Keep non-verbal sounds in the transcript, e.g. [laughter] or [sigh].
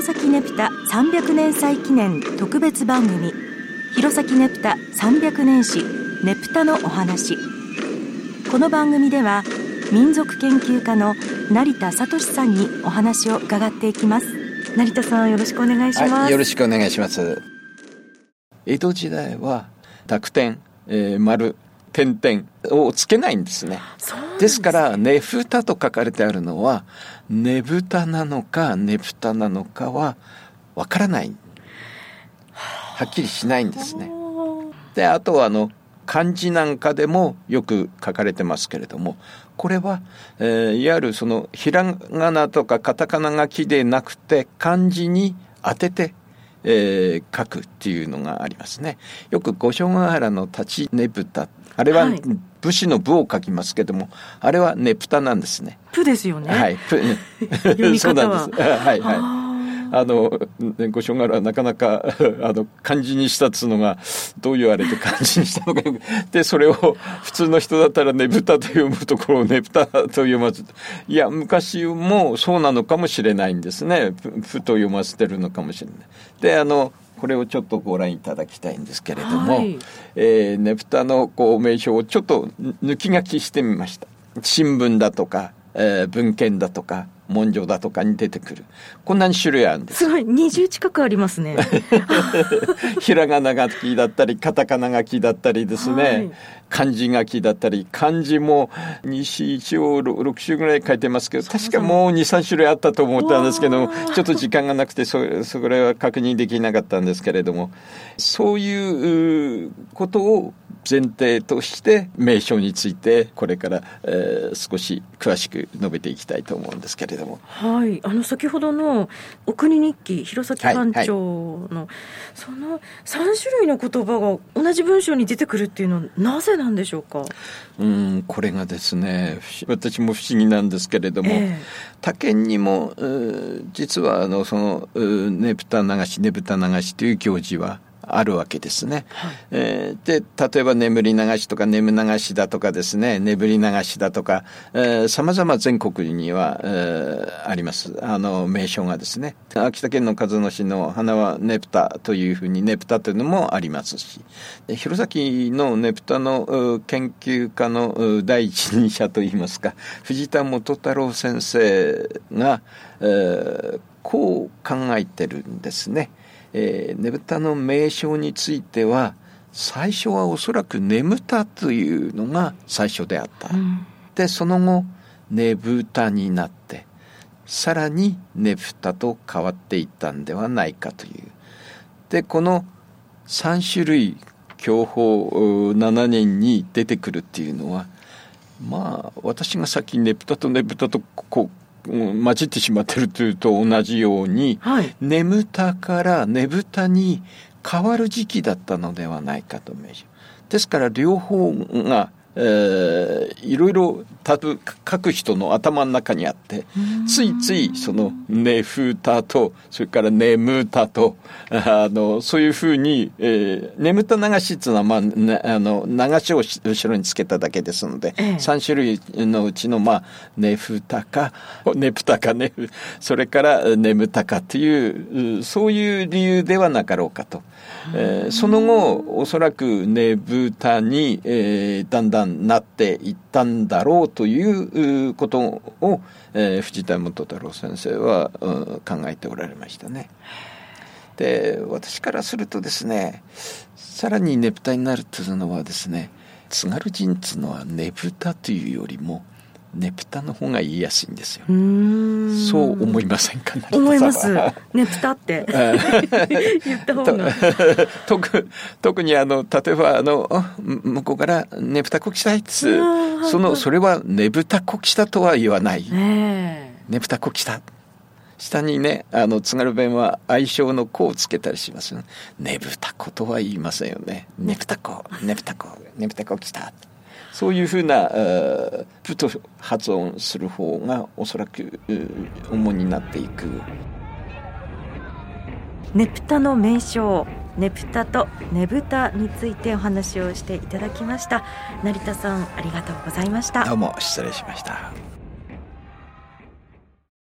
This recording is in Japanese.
弘前ネプタ300年祭記念特別番組。弘前ネプタ300年史ネプタのお話。この番組では民族研究家の成田聡さんにお話を伺っていきます。成田さんよろしくお願いします、はい、よろしくお願いします。江戸時代は濁点、えー、丸点々をつけないんですね。ですからねふたと書かれてあるのはねぶたなのかねぷたなのかはわからない。はっきりしないんですね。であとはあの漢字なんかでもよく書かれてますけれどもこれは、えー、いわゆるそのひらがなとかカタカナ書きでなくて漢字に当ててえー、書くっていうのがありますね。よく五所川原の立ちねぶたあれは武士の部を書きますけども、あれはねぷたなんですね。プですよね。はい。プ [laughs] [laughs] そうなんです。はいはい。あの、ご所柄はなかなか、[laughs] あの、漢字にしたっつうのが、どう言われて漢字にしたのかよく。で、それを普通の人だったらねぶたと読むところをねぶたと読まず。いや、昔もそうなのかもしれないんですね。ふと読ませてるのかもしれない。で、あの、これをちょっとご覧いただきたいんですけれども、はい、えー、ねぷたのこう名称をちょっと抜き書きしてみました。新聞だとか、えー、文献だとか、文書だとかに出てくる。こんなに種類あるんです。すごい。20近くありますね。[laughs] ひらがな書きだったりカタカナ書きだったりですね、はい、漢字書きだったり漢字も西一応6種ぐらい書いてますけど確かもう23種類あったと思ったんですけどちょっと時間がなくてそそれは確認できなかったんですけれども。そういうことを前提として名称についてこれから、えー、少し詳しく述べていきたいと思うんですけれども。はい、あの先ほどのお国日記弘前班長の、はいはい、その3種類の言葉が同じ文章に出てくるっていうのはなぜなんでしょうか？うんこれがですね私も不思議なんですけれども、えー、他県にも実はあのそのねぶた流しねぶた流しという行事はあるわけですね。はい、えー、で例えば眠り流しとか眠流しだとかですね。眠り流しだとかさまざま全国には、えー、あります。あの名称がですね。秋田県の鹿角市の花はねぷたというふうにねぷたというのもありますし。弘前のねぷたの研究家の第一人者といいますか藤田元太郎先生が、えー、こう考えてるんですね。えー、ねぶたの名称については最初はおそらく眠たというのが最初であった、うん、でその後ねぶたになってさらにねぶたと変わっていったんではないかという。でこの3種類享保7年に出てくるっていうのはまあ私がさっきねぶたとねぶたとこう混じってしまってるというと同じように、はい、眠たからねぶたに変わる時期だったのではないかとですから両方がえー、いろいろ書く人の頭の中にあってついついその「ねふた」とそれから「眠た」と [laughs] あのそういうふうに「えー、眠た流し」っていうのは、まあね、あの流しを後ろにつけただけですので、ええ、3種類のうちの、まあ「ねふた」か「[laughs] ねぷた」かねそれから「眠た」かというそういう理由ではなかろうかと。えー、その後おそらくねぶたに、えー、だんだんなっていったんだろうとということを、えー、藤田元太郎先生は、うん、考えておられましたね。で私からするとですねさらにねぶたになるというのはですね津軽人っつうのはねぶたというよりもねぷたの方が言いやすいんですよ。そう思いませんか思います。ねぷたって [laughs] 言った方が。[laughs] 特特にあの例えばあの向こうからねぷたこきしたいっつそのそれはねぶたこきしたとは言わない。ねぶたこきした。下にねあの津軽弁は愛称の子をつけたりしますよね。ねぶたことは言いませんよね。ねぶたこねぶたこねぶたこきた。そういうふうなプと発音する方がおそらく主になっていく。ねぷたの名称ねぷたとねぶたについてお話をしていただきました。成田さんありがとうございました。どうも失礼しました